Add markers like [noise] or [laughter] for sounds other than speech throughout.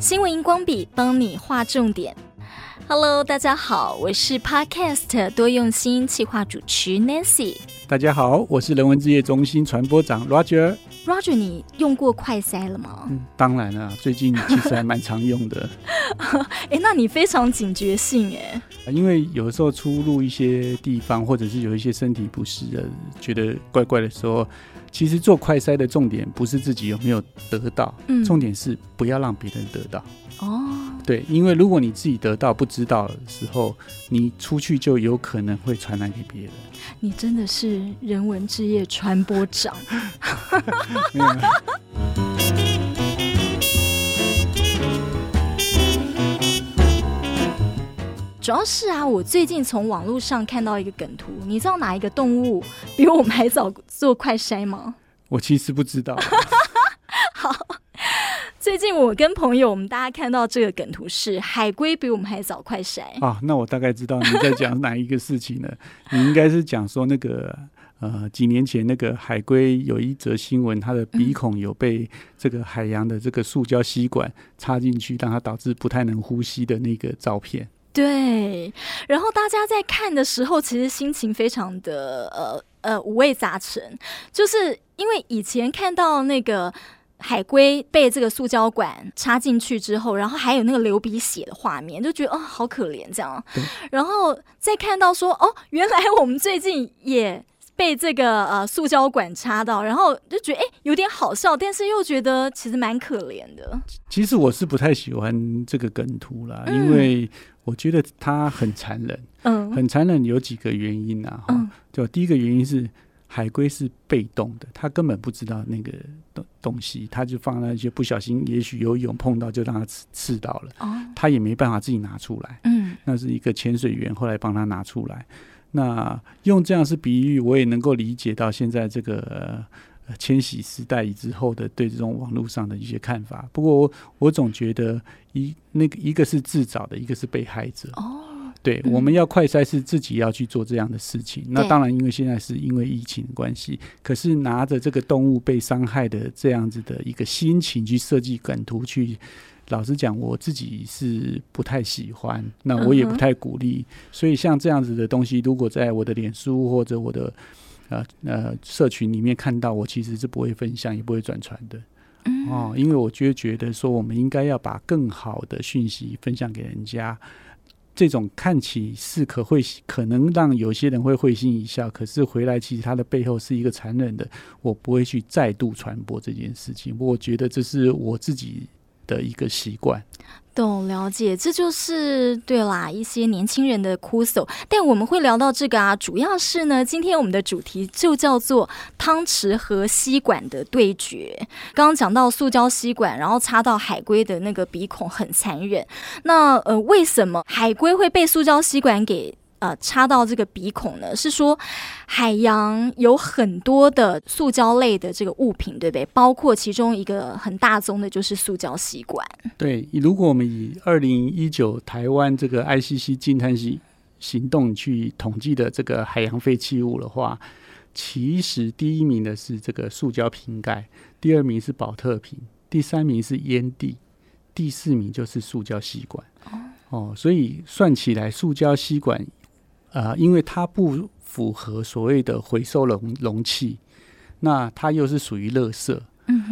新闻荧光笔帮你画重点。Hello，大家好，我是 Podcast 多用心企划主持 Nancy。大家好，我是人文志业中心传播长 Roger。Roger，你用过快塞了吗？嗯，当然了，最近其实还蛮常用的。[laughs] 哎，那你非常警觉性哎。因为有的时候出入一些地方，或者是有一些身体不适的，觉得怪怪的时候，其实做快筛的重点不是自己有没有得到，嗯，重点是不要让别人得到。哦，对，因为如果你自己得到不知道的时候，你出去就有可能会传染给别人。你真的是人文置业传播长。没有。主要是啊，我最近从网络上看到一个梗图，你知道哪一个动物比我们还早做快筛吗？我其实不知道。[laughs] 好。最近我跟朋友，我们大家看到这个梗图是海龟比我们还早快筛啊。那我大概知道你在讲哪一个事情了。[laughs] 你应该是讲说那个呃，几年前那个海龟有一则新闻，它的鼻孔有被这个海洋的这个塑胶吸管插进去，让它导致不太能呼吸的那个照片。对。然后大家在看的时候，其实心情非常的呃呃五味杂陈，就是因为以前看到那个。海龟被这个塑胶管插进去之后，然后还有那个流鼻血的画面，就觉得哦，好可怜这样。然后再看到说哦，原来我们最近也被这个呃塑胶管插到，然后就觉得哎，有点好笑，但是又觉得其实蛮可怜的。其实我是不太喜欢这个梗图啦，嗯、因为我觉得它很残忍。嗯，很残忍有几个原因啊。嗯，就第一个原因是。海龟是被动的，它根本不知道那个东东西，它就放在那些不小心，也许游泳碰到就让它刺刺到了，哦，他也没办法自己拿出来。嗯，那是一个潜水员后来帮他拿出来。那用这样是比喻，我也能够理解到现在这个呃千禧时代之后的对这种网络上的一些看法。不过我我总觉得一那个一个是自找的，一个是被害者。哦。对，我们要快筛是自己要去做这样的事情。嗯、那当然，因为现在是因为疫情的关系，可是拿着这个动物被伤害的这样子的一个心情去设计梗图去，老实讲，我自己是不太喜欢，那我也不太鼓励。所以像这样子的东西，如果在我的脸书或者我的呃呃社群里面看到，我其实是不会分享，也不会转传的。哦，因为我就觉得说，我们应该要把更好的讯息分享给人家。这种看起是可会可能让有些人会会心一笑，可是回来其实它的背后是一个残忍的，我不会去再度传播这件事情。我觉得这是我自己的一个习惯。懂了解，这就是对啦，一些年轻人的哭诉。但我们会聊到这个啊，主要是呢，今天我们的主题就叫做汤匙和吸管的对决。刚刚讲到塑胶吸管，然后插到海龟的那个鼻孔很残忍。那呃，为什么海龟会被塑胶吸管给？呃，插到这个鼻孔呢，是说海洋有很多的塑胶类的这个物品，对不对？包括其中一个很大宗的就是塑胶吸管。对，如果我们以二零一九台湾这个 ICC 净滩行行动去统计的这个海洋废弃物的话，其实第一名的是这个塑胶瓶盖，第二名是保特瓶，第三名是烟蒂，第四名就是塑胶吸管。哦，哦，所以算起来，塑胶吸管。啊、呃，因为它不符合所谓的回收容容器，那它又是属于垃圾，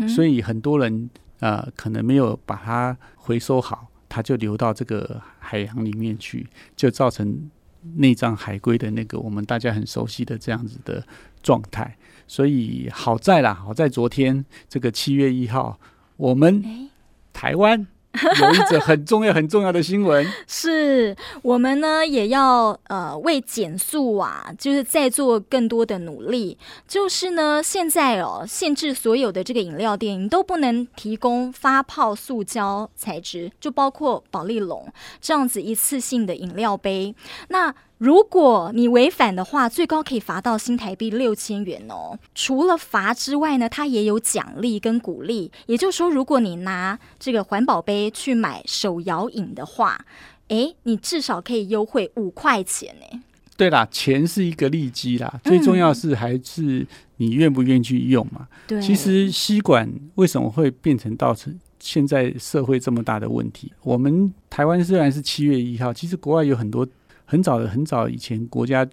所以很多人啊、呃，可能没有把它回收好，它就流到这个海洋里面去，就造成内脏海龟的那个我们大家很熟悉的这样子的状态。所以好在啦，好在昨天这个七月一号，我们台湾。[laughs] 有一则很重要、很重要的新闻，[laughs] 是我们呢也要呃为减速啊，就是在做更多的努力。就是呢，现在哦，限制所有的这个饮料店，你都不能提供发泡塑胶材质，就包括保丽龙这样子一次性的饮料杯。那如果你违反的话，最高可以罚到新台币六千元哦。除了罚之外呢，它也有奖励跟鼓励。也就是说，如果你拿这个环保杯去买手摇饮的话，诶，你至少可以优惠五块钱呢。对啦，钱是一个利基啦，最重要是还是你愿不愿意去用嘛。对，其实吸管为什么会变成到成现在社会这么大的问题？我们台湾虽然是七月一号，其实国外有很多很早的很早以前国家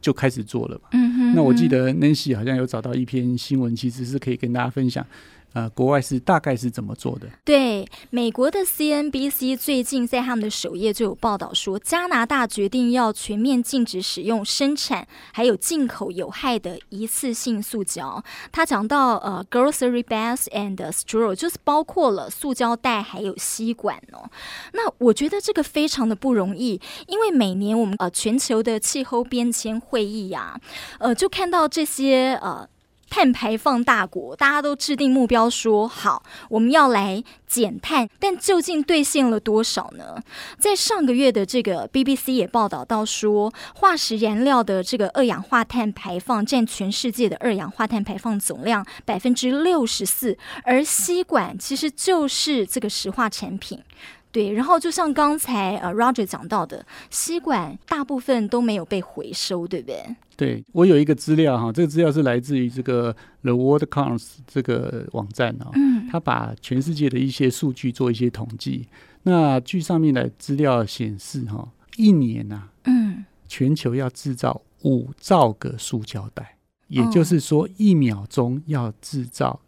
就开始做了嘛。嗯哼，那我记得 Nancy 好像有找到一篇新闻，其实是可以跟大家分享。呃，国外是大概是怎么做的？对，美国的 CNBC 最近在他们的首页就有报道说，加拿大决定要全面禁止使用生产还有进口有害的一次性塑胶。他讲到呃，grocery bags and straw 就是包括了塑胶袋还有吸管哦。那我觉得这个非常的不容易，因为每年我们呃全球的气候变迁会议呀、呃，就看到这些呃。碳排放大国，大家都制定目标说好，我们要来减碳，但究竟兑现了多少呢？在上个月的这个 BBC 也报道到说，化石燃料的这个二氧化碳排放占全世界的二氧化碳排放总量百分之六十四，而吸管其实就是这个石化产品。对，然后就像刚才呃 Roger 讲到的，吸管大部分都没有被回收，对不对？对，我有一个资料哈，这个资料是来自于这个 The World Counts 这个网站啊，嗯，他把全世界的一些数据做一些统计。那据上面的资料显示哈，一年呐，嗯，全球要制造五兆个塑胶袋，也就是说一秒钟要制造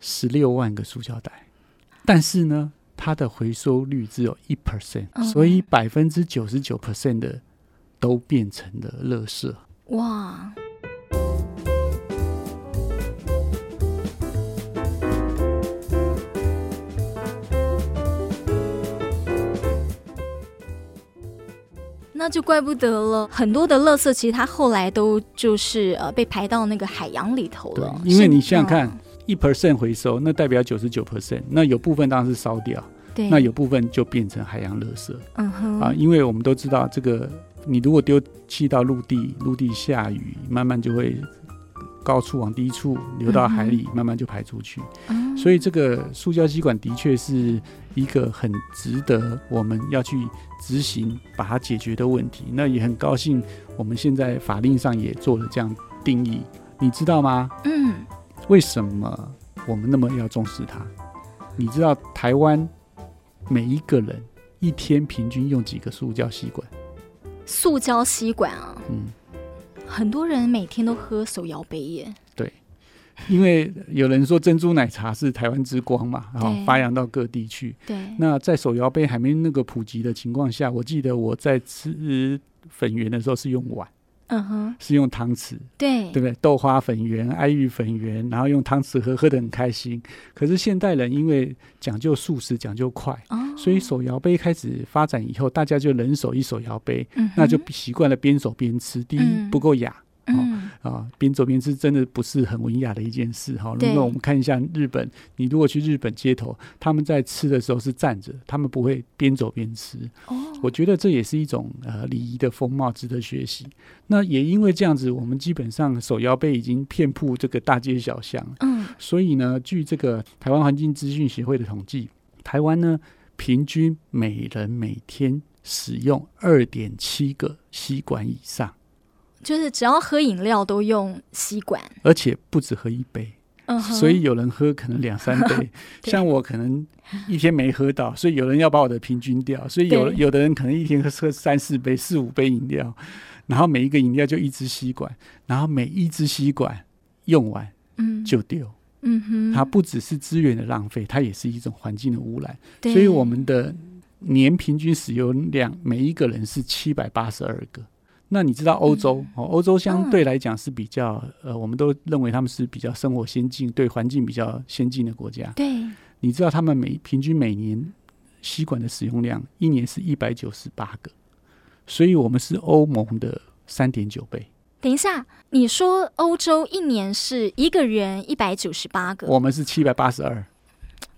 十六万个塑胶袋，但是呢，它的回收率只有一 percent，所以百分之九十九 percent 的都变成了垃圾。哇！那就怪不得了，很多的垃圾其实它后来都就是呃被排到那个海洋里头了。因为你想想看。一 percent 回收，那代表九十九 percent，那有部分当然是烧掉，对，那有部分就变成海洋垃圾。嗯哼，啊，因为我们都知道，这个你如果丢弃到陆地，陆地下雨，慢慢就会高处往低处流到海里，嗯、慢慢就排出去。嗯，所以这个塑胶吸管的确是一个很值得我们要去执行把它解决的问题。那也很高兴，我们现在法令上也做了这样定义，你知道吗？嗯。为什么我们那么要重视它？你知道台湾每一个人一天平均用几个塑胶吸管？塑胶吸管啊，嗯，很多人每天都喝手摇杯耶。对，因为有人说珍珠奶茶是台湾之光嘛，然后发扬到各地去。对，那在手摇杯还没那个普及的情况下，我记得我在吃粉圆的时候是用碗。嗯哼，是用汤匙，对对不对？豆花粉圆、爱玉粉圆，然后用汤匙喝，喝得很开心。可是现代人因为讲究速食、讲究快，哦、所以手摇杯开始发展以后，大家就人手一手摇杯，嗯、那就习惯了边手边吃。第一，不够雅。嗯啊，边走边吃真的不是很文雅的一件事哈。如果我们看一下日本，你如果去日本街头，他们在吃的时候是站着，他们不会边走边吃。哦，我觉得这也是一种呃礼仪的风貌，值得学习。那也因为这样子，我们基本上手摇杯已经遍布这个大街小巷。嗯，所以呢，据这个台湾环境资讯协会的统计，台湾呢平均每人每天使用二点七个吸管以上。就是只要喝饮料都用吸管，而且不止喝一杯，嗯、uh-huh，所以有人喝可能两三杯，[laughs] 像我可能一天没喝到，所以有人要把我的平均掉，所以有有的人可能一天喝喝三四杯、四五杯饮料，然后每一个饮料就一支吸管，然后每一支吸管用完，嗯，就丢，嗯哼，它不只是资源的浪费，它也是一种环境的污染，所以我们的年平均使用量，每一个人是七百八十二个。那你知道欧洲哦？欧洲相对来讲是比较呃，我们都认为他们是比较生活先进、对环境比较先进的国家。对，你知道他们每平均每年吸管的使用量一年是一百九十八个，所以我们是欧盟的三点九倍。等一下，你说欧洲一年是一个人一百九十八个，我们是七百八十二。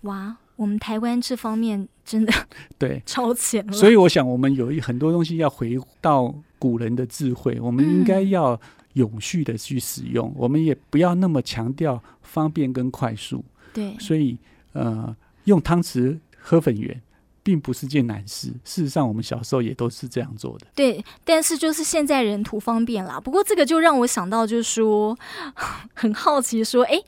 哇，我们台湾这方面真的 [laughs] 对 [laughs] 超前了。所以我想，我们有一很多东西要回到。古人的智慧，我们应该要永续的去使用，嗯，我们也不要那么强调方便跟快速。对，所以呃，用汤匙喝粉圆并不是件难事。事实上，我们小时候也都是这样做的。对，但是就是现在人图方便啦。不过这个就让我想到，就是说 [laughs] 很好奇，说哎。诶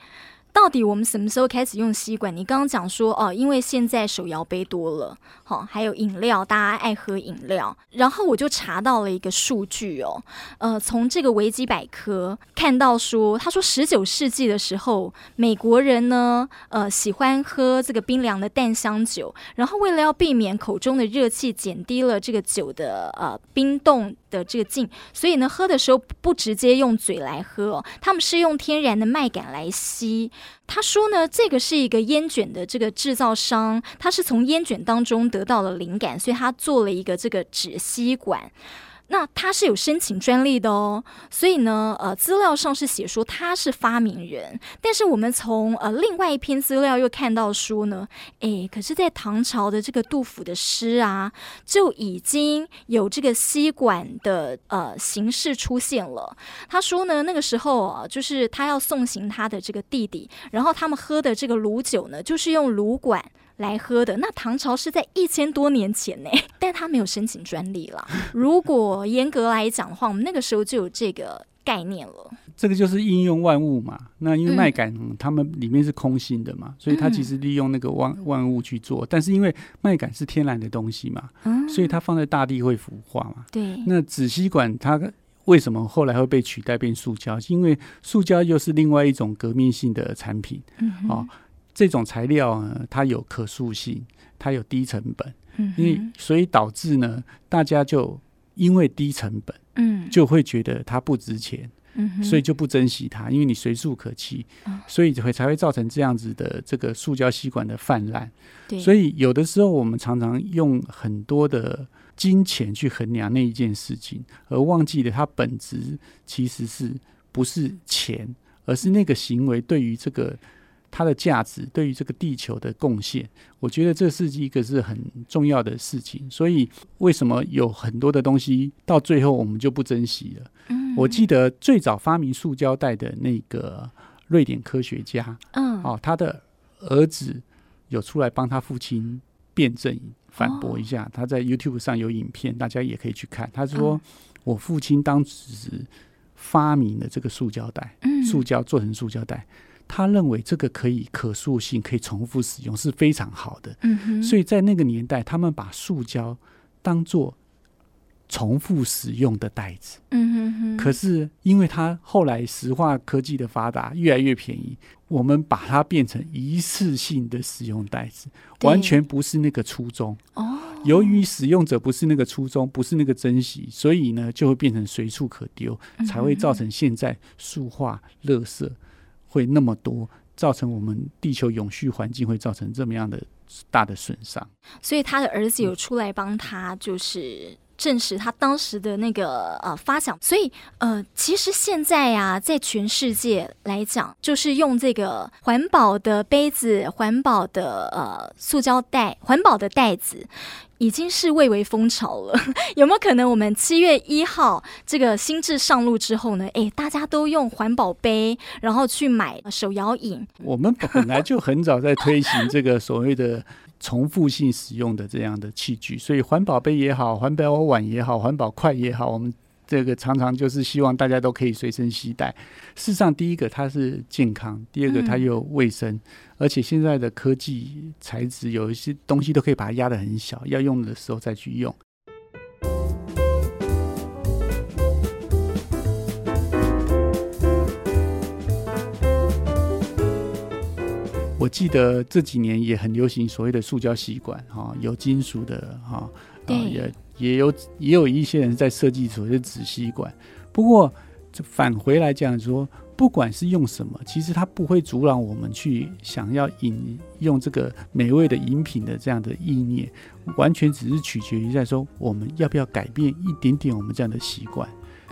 到底我们什么时候开始用吸管？你刚刚讲说哦，因为现在手摇杯多了，好，还有饮料，大家爱喝饮料。然后我就查到了一个数据哦，呃，从这个维基百科看到说，他说十九世纪的时候，美国人呢，呃，喜欢喝这个冰凉的淡香酒，然后为了要避免口中的热气减低了这个酒的呃冰冻的这个劲，所以呢，喝的时候不直接用嘴来喝哦，他们是用天然的麦秆来吸。他说呢，这个是一个烟卷的这个制造商，他是从烟卷当中得到了灵感，所以他做了一个这个纸吸管。那他是有申请专利的哦，所以呢，呃，资料上是写说他是发明人，但是我们从呃另外一篇资料又看到说呢，诶，可是，在唐朝的这个杜甫的诗啊，就已经有这个吸管的呃形式出现了。他说呢，那个时候啊，就是他要送行他的这个弟弟，然后他们喝的这个卤酒呢，就是用卤管。来喝的。那唐朝是在一千多年前呢，[laughs] 但他没有申请专利了。[laughs] 如果严格来讲的话，我们那个时候就有这个概念了。这个就是应用万物嘛。那因为麦稈，它们里面是空心的嘛，嗯、所以它其实利用那个万万物去做。但是因为麦秆是天然的东西嘛，嗯、所以它放在大地会腐化嘛。对。那纸吸管它为什么后来会被取代变塑胶？因为塑胶又是另外一种革命性的产品。嗯。哦。这种材料呢，它有可塑性，它有低成本，嗯、因为所以导致呢，大家就因为低成本，嗯，就会觉得它不值钱，嗯，所以就不珍惜它，因为你随处可弃，嗯、所以会才会造成这样子的这个塑胶吸管的泛滥。对。所以有的时候我们常常用很多的金钱去衡量那一件事情，而忘记了它本质其实是不是钱，而是那个行为对于这个。它的价值对于这个地球的贡献，我觉得这是一个是很重要的事情。所以，为什么有很多的东西到最后我们就不珍惜了？嗯，我记得最早发明塑胶袋的那个瑞典科学家，嗯，哦，他的儿子有出来帮他父亲辩证反驳一下。他在 YouTube 上有影片，大家也可以去看。他说：“我父亲当时发明了这个塑胶袋，塑胶做成塑胶袋。”他认为这个可以可塑性，可以重复使用是非常好的。所以在那个年代，他们把塑胶当做重复使用的袋子。嗯哼哼。可是因为它后来石化科技的发达，越来越便宜，我们把它变成一次性的使用袋子，完全不是那个初衷。哦。由于使用者不是那个初衷，不是那个珍惜，所以呢，就会变成随处可丢，才会造成现在塑化垃圾。会那么多，造成我们地球永续环境会造成这么样的大的损伤。所以他的儿子有出来帮他，就是证实他当时的那个呃发想。所以呃，其实现在啊，在全世界来讲，就是用这个环保的杯子、环保的呃塑胶袋、环保的袋子。已经是蔚为风潮了，[laughs] 有没有可能我们七月一号这个新制上路之后呢？哎，大家都用环保杯，然后去买手摇饮。我们本来就很早在推行这个所谓的重复性使用的这样的器具，所以环保杯也好，环保碗也好，环保筷也好，我们。这个常常就是希望大家都可以随身携带。事实上，第一个它是健康，第二个它又卫生，嗯、而且现在的科技材质有一些东西都可以把它压得很小，要用的时候再去用。我记得这几年也很流行所谓的塑胶吸管，哈，有金属的，哈，对，也。也有也有一些人在设计所谓的纸吸管，不过返回来讲说，不管是用什么，其实它不会阻挡我们去想要饮用这个美味的饮品的这样的意念，完全只是取决于在说我们要不要改变一点点我们这样的习惯。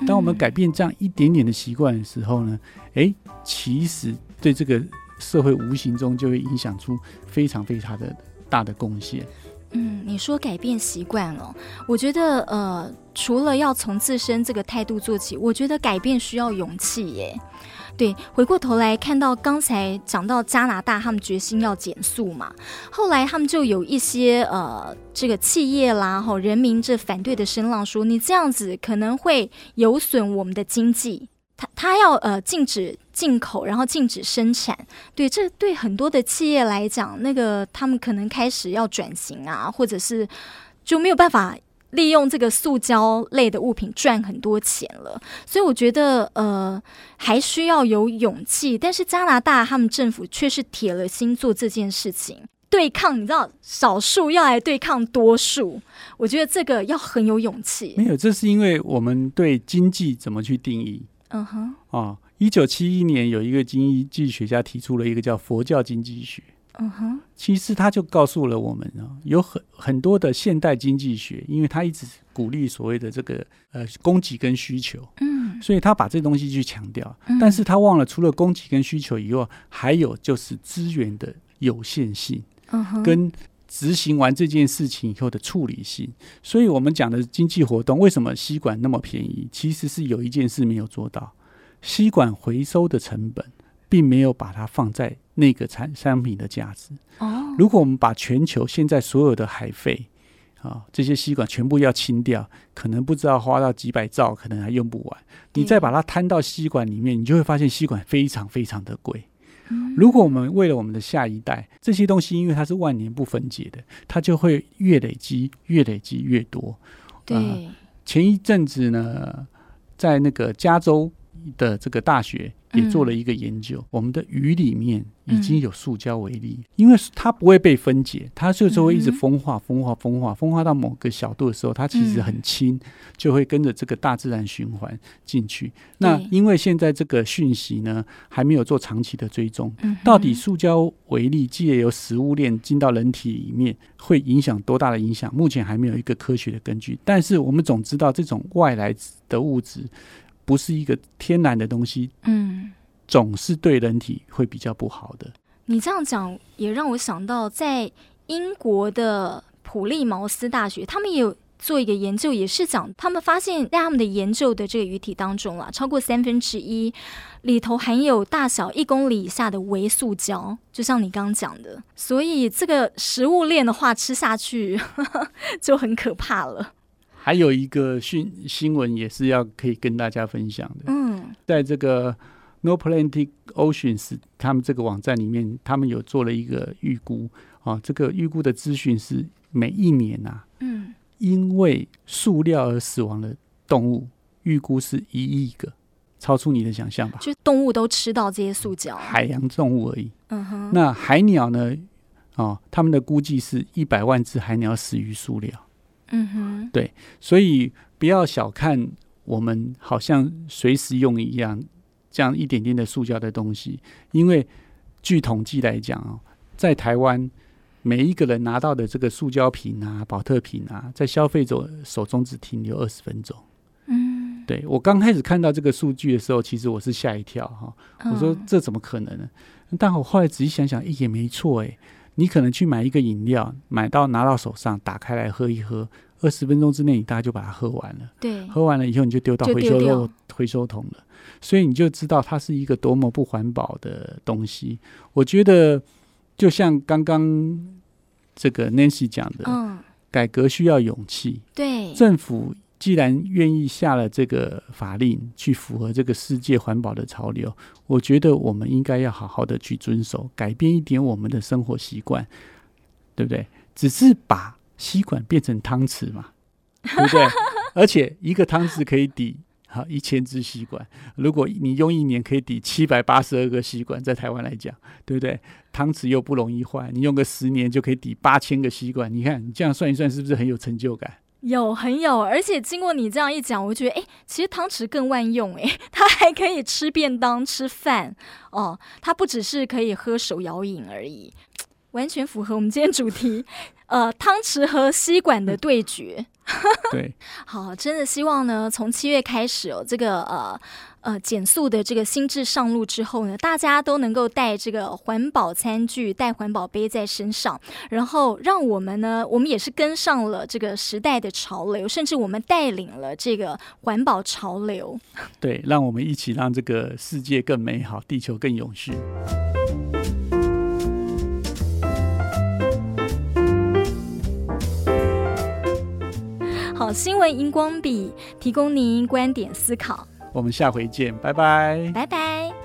当我们改变这样一点点的习惯的时候呢，诶，其实对这个社会无形中就会影响出非常非常的大的贡献。嗯，你说改变习惯了，我觉得呃，除了要从自身这个态度做起，我觉得改变需要勇气耶。对，回过头来看到刚才讲到加拿大，他们决心要减速嘛，后来他们就有一些呃，这个企业啦，哈，人民这反对的声浪说，你这样子可能会有损我们的经济。他他要呃禁止进口，然后禁止生产。对，这对很多的企业来讲，那个他们可能开始要转型啊，或者是就没有办法。利用这个塑胶类的物品赚很多钱了，所以我觉得呃还需要有勇气。但是加拿大他们政府却是铁了心做这件事情，对抗你知道少数要来对抗多数，我觉得这个要很有勇气。没有，这是因为我们对经济怎么去定义？嗯哼，啊，一九七一年有一个经济学家提出了一个叫佛教经济学。嗯哼，其实他就告诉了我们啊，有很很多的现代经济学，因为他一直鼓励所谓的这个呃供给跟需求，嗯，所以他把这东西去强调，但是他忘了除了供给跟需求以外，还有就是资源的有限性，嗯哼，跟执行完这件事情以后的处理性。所以我们讲的经济活动，为什么吸管那么便宜？其实是有一件事没有做到，吸管回收的成本。并没有把它放在那个产商品的价值。哦，如果我们把全球现在所有的海费啊这些吸管全部要清掉，可能不知道花到几百兆，可能还用不完。你再把它摊到吸管里面，你就会发现吸管非常非常的贵。如果我们为了我们的下一代，这些东西因为它是万年不分解的，它就会越累积越累积越多。对，呃，前一阵子呢，在那个加州的这个大学。也做了一个研究，嗯、我们的鱼里面已经有塑胶为例，嗯、因为它不会被分解，它就是会一直风化、风化、风化、风化到某个小度的时候，它其实很轻，嗯、就会跟着这个大自然循环进去。那因为现在这个讯息呢，还没有做长期的追踪，嗯、到底塑胶微粒借由食物链进到人体里面会影响多大的影响？目前还没有一个科学的根据。但是我们总知道，这种外来的物质。不是一个天然的东西，嗯，总是对人体会比较不好的。你这样讲也让我想到，在英国的普利茅斯大学，他们也有做一个研究，也是讲他们发现，在他们的研究的这个鱼体当中啊，超过三分之一里头含有大小一公里以下的微塑胶，就像你刚刚讲的。所以这个食物链的话，吃下去 [laughs] 就很可怕了。还有一个讯新闻也是要可以跟大家分享的。嗯，在这个 No Plastic Oceans 他们这个网站里面，他们有做了一个预估啊。这个预估的资讯是每一年呐、啊，嗯，因为塑料而死亡的动物，预估是一亿个，超出你的想象吧？就动物都吃到这些塑胶，海洋动物而已。嗯哼，那海鸟呢？哦，他们的估计是一百万只海鸟死于塑料。嗯哼，对，所以不要小看我们，好像随时用一样这样一点点的塑胶的东西，因为据统计来讲哦，在台湾每一个人拿到的这个塑胶瓶啊、保特瓶啊，在消费者手中只停留二十分钟。嗯，对，我刚开始看到这个数据的时候，其实我是吓一跳哈，我说这怎么可能呢？但我后来仔细想想，也没错诶。你可能去买一个饮料，买到拿到手上，打开来喝一喝，二十分钟之内你大概就把它喝完了。对，喝完了以后你就丢到回收漏回收桶了，所以你就知道它是一个多么不环保的东西。我觉得就像刚刚这个 Nancy 讲的，嗯，改革需要勇气。对，政府。既然愿意下了这个法令去符合这个世界环保的潮流，我觉得我们应该要好好的去遵守，改变一点我们的生活习惯，对不对？只是把吸管变成汤匙嘛，对不对？[laughs] 而且一个汤匙可以抵好一千只吸管，如果你用一年可以抵七百八十二个吸管，在台湾来讲，对不对？汤匙又不容易坏，你用个十年就可以抵八千个吸管，你看你这样算一算，是不是很有成就感？有很有，而且经过你这样一讲，我觉得哎，其实汤匙更万用哎，[laughs] 它还可以吃便当、吃饭哦，它不只是可以喝手摇饮而已。完全符合我们今天主题，[laughs] 呃，汤匙和吸管的对决。对，[laughs] 好，真的希望呢，从七月开始哦，这个呃呃减速的这个新制上路之后呢，大家都能够带这个环保餐具、带环保杯在身上，然后让我们呢，我们也是跟上了这个时代的潮流，甚至我们带领了这个环保潮流。对，让我们一起让这个世界更美好，地球更永续。好，新闻荧光笔提供您观点思考。我们下回见，拜拜，拜拜。